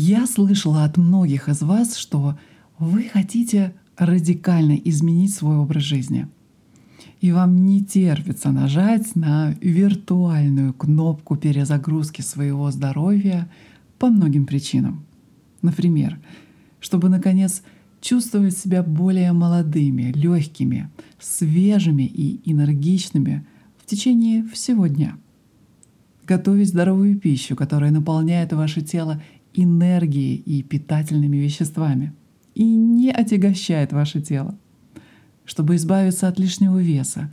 Я слышала от многих из вас, что вы хотите радикально изменить свой образ жизни. И вам не терпится нажать на виртуальную кнопку перезагрузки своего здоровья по многим причинам. Например, чтобы наконец чувствовать себя более молодыми, легкими, свежими и энергичными в течение всего дня. Готовить здоровую пищу, которая наполняет ваше тело энергией и питательными веществами и не отягощает ваше тело. Чтобы избавиться от лишнего веса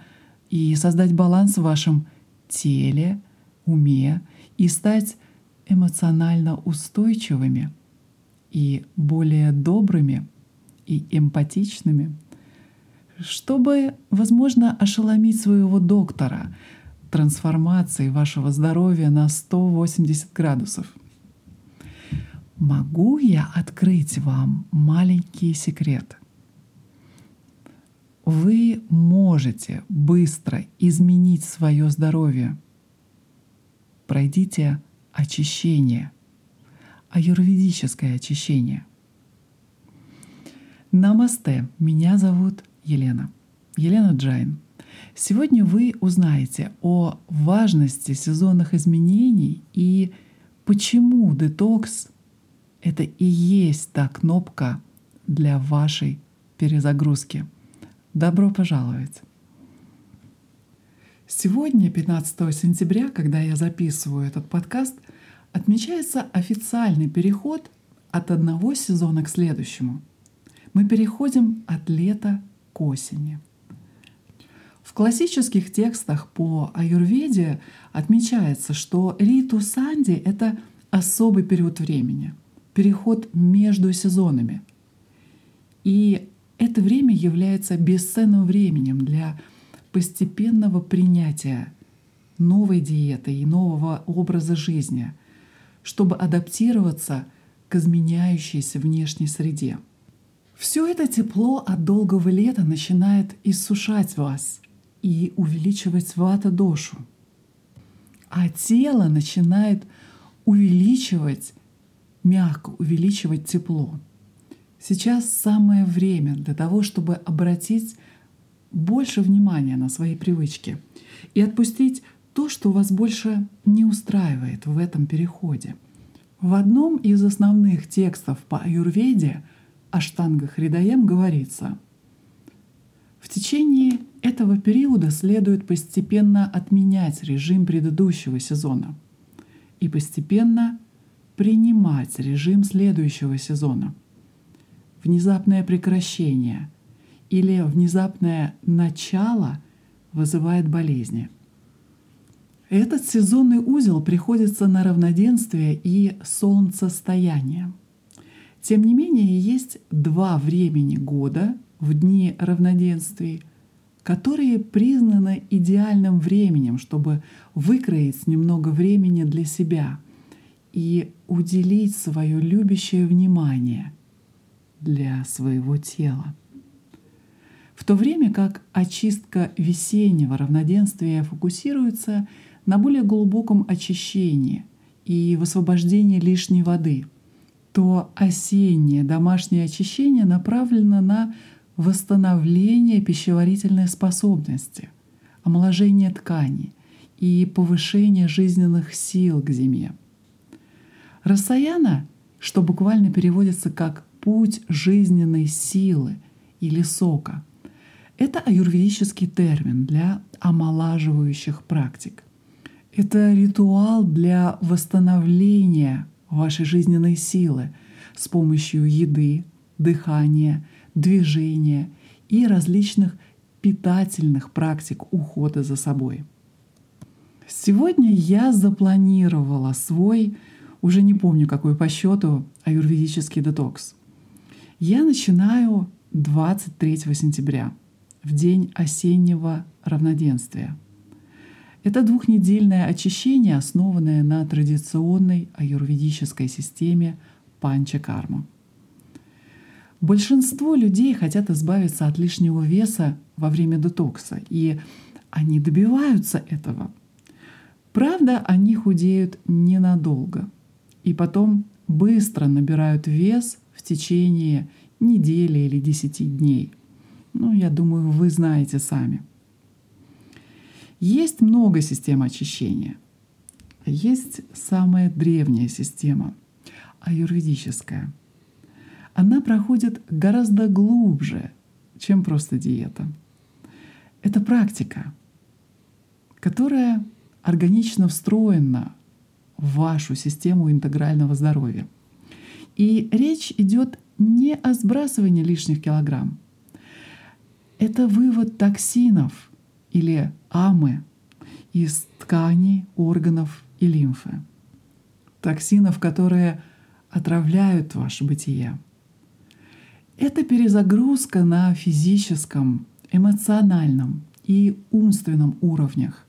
и создать баланс в вашем теле, уме и стать эмоционально устойчивыми и более добрыми и эмпатичными, чтобы, возможно, ошеломить своего доктора трансформацией вашего здоровья на 180 градусов. Могу я открыть вам маленький секрет? Вы можете быстро изменить свое здоровье. Пройдите очищение, аюрведическое очищение. Намасте, меня зовут Елена. Елена Джайн. Сегодня вы узнаете о важности сезонных изменений и почему детокс — это и есть та кнопка для вашей перезагрузки. Добро пожаловать! Сегодня, 15 сентября, когда я записываю этот подкаст, отмечается официальный переход от одного сезона к следующему. Мы переходим от лета к осени. В классических текстах по аюрведе отмечается, что риту санди — это особый период времени, переход между сезонами. И это время является бесценным временем для постепенного принятия новой диеты и нового образа жизни, чтобы адаптироваться к изменяющейся внешней среде. Все это тепло от долгого лета начинает иссушать вас и увеличивать вата-дошу, а тело начинает увеличивать, мягко увеличивать тепло. Сейчас самое время для того, чтобы обратить больше внимания на свои привычки и отпустить то, что вас больше не устраивает в этом переходе. В одном из основных текстов по аюрведе Аштанга Хридаем говорится, в течение этого периода следует постепенно отменять режим предыдущего сезона и постепенно принимать режим следующего сезона. Внезапное прекращение – или внезапное начало вызывает болезни. Этот сезонный узел приходится на равноденствие и солнцестояние. Тем не менее, есть два времени года в дни равноденствий, которые признаны идеальным временем, чтобы выкроить немного времени для себя и уделить свое любящее внимание для своего тела. В то время как очистка весеннего равноденствия фокусируется на более глубоком очищении и высвобождении лишней воды, то осеннее домашнее очищение направлено на восстановление пищеварительной способности, омоложение тканей и повышение жизненных сил к зиме. Рассаяна, что буквально переводится как «путь жизненной силы» или сока — это аюрведический термин для омолаживающих практик. Это ритуал для восстановления вашей жизненной силы с помощью еды, дыхания, движения и различных питательных практик ухода за собой. Сегодня я запланировала свой, уже не помню какой по счету, аюрведический детокс. Я начинаю 23 сентября — в день осеннего равноденствия. Это двухнедельное очищение, основанное на традиционной аюрведической системе панчакарма. Большинство людей хотят избавиться от лишнего веса во время детокса, и они добиваются этого. Правда, они худеют ненадолго и потом быстро набирают вес в течение недели или десяти дней. Ну, я думаю, вы знаете сами. Есть много систем очищения. Есть самая древняя система, аюрведическая. Она проходит гораздо глубже, чем просто диета. Это практика, которая органично встроена вашу систему интегрального здоровья. И речь идет не о сбрасывании лишних килограмм. Это вывод токсинов или амы из тканей, органов и лимфы. Токсинов, которые отравляют ваше бытие. Это перезагрузка на физическом, эмоциональном и умственном уровнях.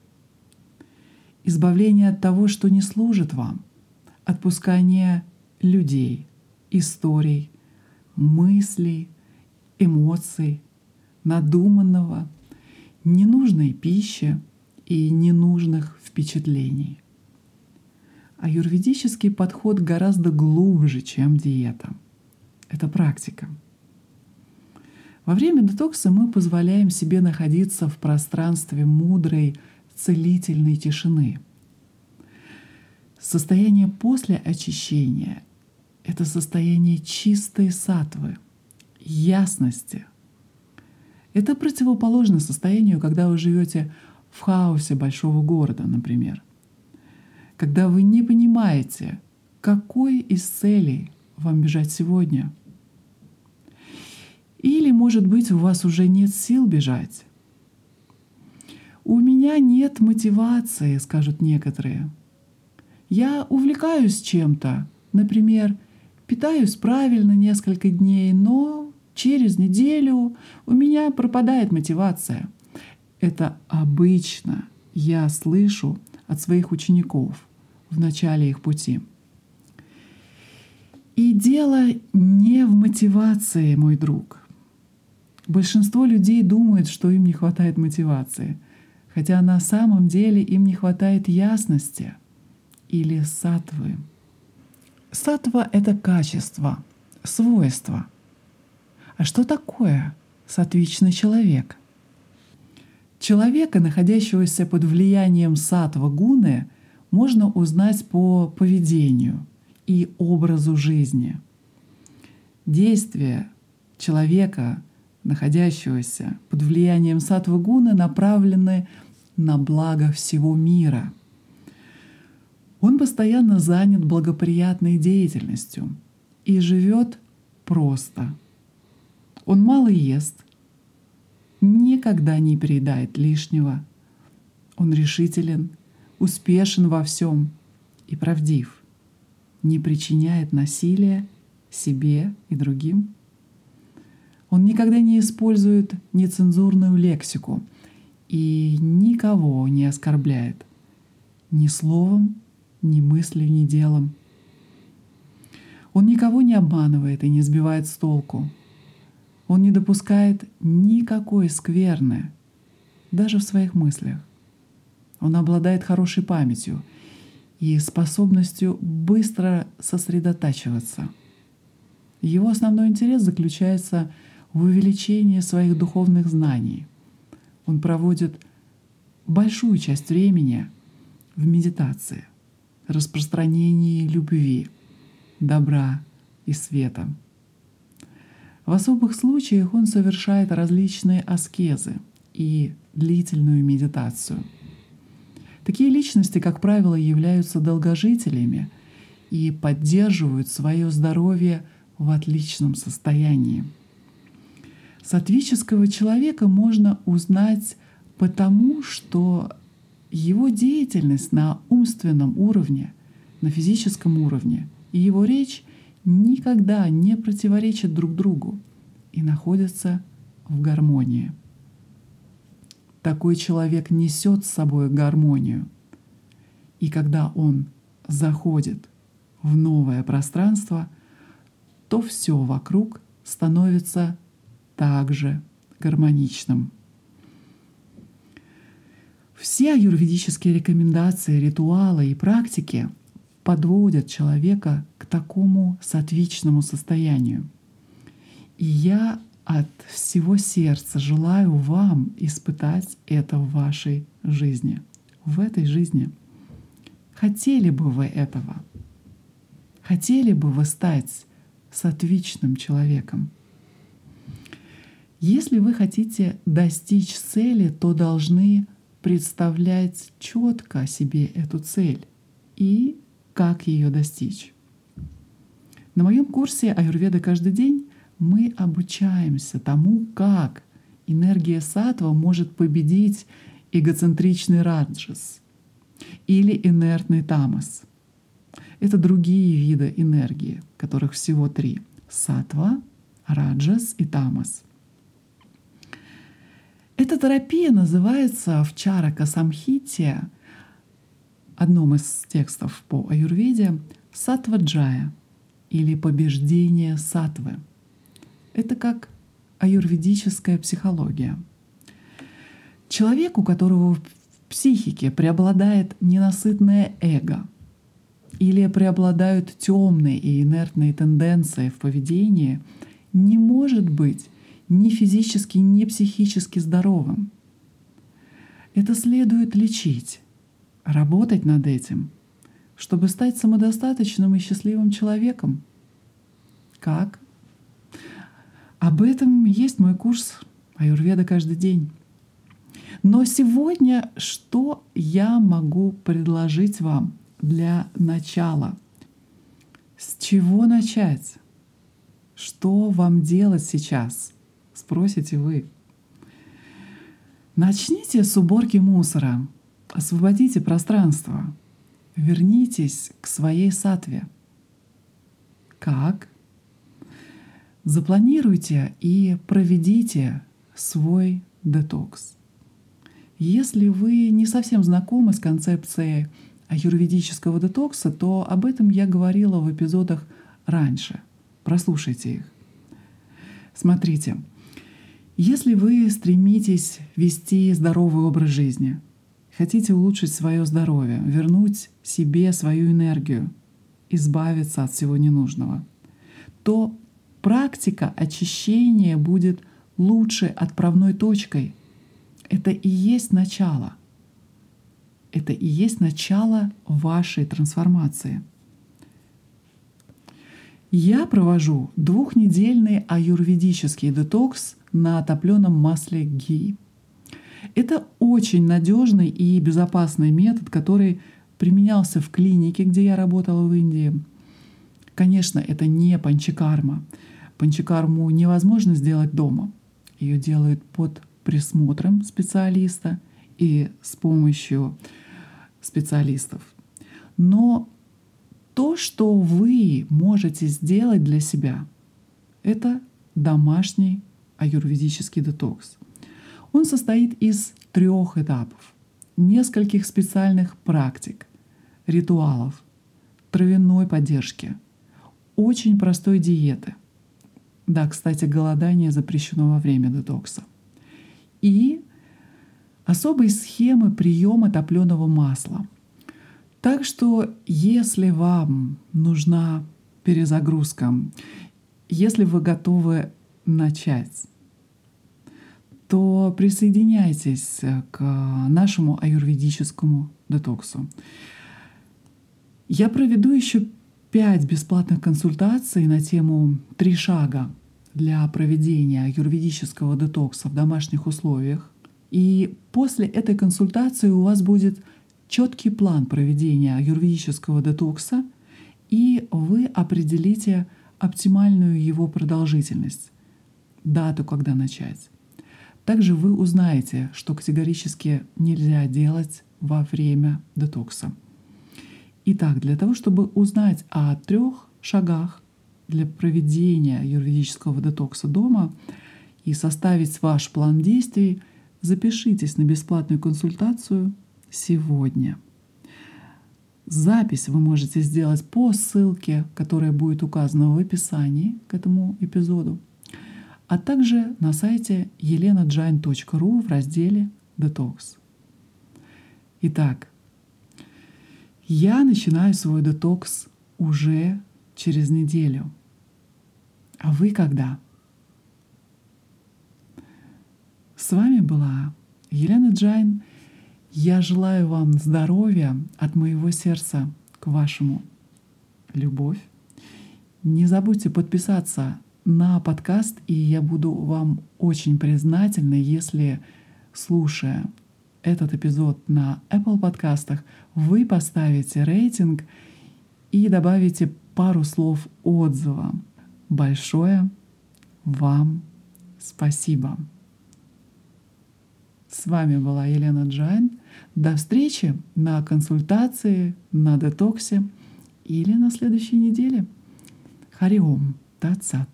Избавление от того, что не служит вам. Отпускание людей, историй, мыслей, эмоций, надуманного, ненужной пищи и ненужных впечатлений. А юридический подход гораздо глубже, чем диета. Это практика. Во время детокса мы позволяем себе находиться в пространстве мудрой, целительной тишины. Состояние после очищения — это состояние чистой сатвы, ясности. Это противоположно состоянию, когда вы живете в хаосе большого города, например. Когда вы не понимаете, какой из целей вам бежать сегодня. Или, может быть, у вас уже нет сил бежать. У меня нет мотивации, скажут некоторые. Я увлекаюсь чем-то, например, питаюсь правильно несколько дней, но через неделю у меня пропадает мотивация. Это обычно я слышу от своих учеников в начале их пути. И дело не в мотивации, мой друг. Большинство людей думают, что им не хватает мотивации, хотя на самом деле им не хватает ясности или сатвы. Сатва — это качество, свойство. А что такое сатвичный человек? Человека, находящегося под влиянием сатва гуны, можно узнать по поведению и образу жизни. Действия человека, находящегося под влиянием сатвы гуны, направлены на благо всего мира. Он постоянно занят благоприятной деятельностью и живет просто. Он мало ест, никогда не переедает лишнего. Он решителен, успешен во всем и правдив, не причиняет насилия себе и другим. Он никогда не использует нецензурную лексику и никого не оскорбляет ни словом, ни мыслью, ни делом. Он никого не обманывает и не сбивает с толку. Он не допускает никакой скверны, даже в своих мыслях. Он обладает хорошей памятью и способностью быстро сосредотачиваться. Его основной интерес заключается в увеличении своих духовных знаний. Он проводит большую часть времени в медитации, распространении любви, добра и света. В особых случаях он совершает различные аскезы и длительную медитацию – Такие личности, как правило, являются долгожителями и поддерживают свое здоровье в отличном состоянии. Сатвического человека можно узнать потому, что его деятельность на умственном уровне, на физическом уровне и его речь никогда не противоречат друг другу и находятся в гармонии. Такой человек несет с собой гармонию. И когда он заходит в новое пространство, то все вокруг становится также гармоничным. Все аюрведические рекомендации, ритуалы и практики подводят человека к такому сатвичному состоянию. И я от всего сердца желаю вам испытать это в вашей жизни, в этой жизни. Хотели бы вы этого? Хотели бы вы стать сатвичным человеком? Если вы хотите достичь цели, то должны представлять четко себе эту цель и как ее достичь. На моем курсе Аюрведа каждый день мы обучаемся тому, как энергия сатва может победить эгоцентричный раджас или инертный тамас. Это другие виды энергии, которых всего три — сатва, раджас и тамас. Эта терапия называется в Чарака Самхите одном из текстов по аюрведе сатваджая или побеждение сатвы. Это как аюрведическая психология. Человек, у которого в психике преобладает ненасытное эго или преобладают темные и инертные тенденции в поведении, не может быть ни физически, ни психически здоровым. Это следует лечить работать над этим, чтобы стать самодостаточным и счастливым человеком. Как? Об этом есть мой курс Аюрведа каждый день. Но сегодня что я могу предложить вам для начала? С чего начать? Что вам делать сейчас? Спросите вы. Начните с уборки мусора. Освободите пространство. Вернитесь к своей сатве. Как? Запланируйте и проведите свой детокс. Если вы не совсем знакомы с концепцией аюрведического детокса, то об этом я говорила в эпизодах раньше. Прослушайте их. Смотрите, если вы стремитесь вести здоровый образ жизни, Хотите улучшить свое здоровье, вернуть себе свою энергию, избавиться от всего ненужного, то практика очищения будет лучшей отправной точкой. Это и есть начало. Это и есть начало вашей трансформации. Я провожу двухнедельный аюрведический детокс на топленом масле ги. Это очень надежный и безопасный метод, который применялся в клинике, где я работала в Индии. Конечно, это не панчикарма. Панчикарму невозможно сделать дома. Ее делают под присмотром специалиста и с помощью специалистов. Но то, что вы можете сделать для себя, это домашний аюрведический детокс. Он состоит из трех этапов, нескольких специальных практик, ритуалов, травяной поддержки, очень простой диеты. Да, кстати, голодание запрещено во время детокса. И особой схемы приема топленого масла. Так что, если вам нужна перезагрузка, если вы готовы начать то присоединяйтесь к нашему аюрведическому детоксу. Я проведу еще пять бесплатных консультаций на тему «Три шага для проведения аюрведического детокса в домашних условиях». И после этой консультации у вас будет четкий план проведения аюрведического детокса, и вы определите оптимальную его продолжительность, дату, когда начать. Также вы узнаете, что категорически нельзя делать во время детокса. Итак, для того, чтобы узнать о трех шагах для проведения юридического детокса дома и составить ваш план действий, запишитесь на бесплатную консультацию сегодня. Запись вы можете сделать по ссылке, которая будет указана в описании к этому эпизоду а также на сайте elenajain.ru в разделе «Детокс». Итак, Я начинаю свой детокс уже через неделю. А вы когда? С вами была Елена Джайн. Я желаю вам здоровья от моего сердца к вашему. Любовь. Не забудьте подписаться на подкаст, и я буду вам очень признательна, если, слушая этот эпизод на Apple подкастах, вы поставите рейтинг и добавите пару слов отзыва. Большое вам спасибо. С вами была Елена Джайн. До встречи на консультации, на детоксе или на следующей неделе. Хари Ом Тат Сат.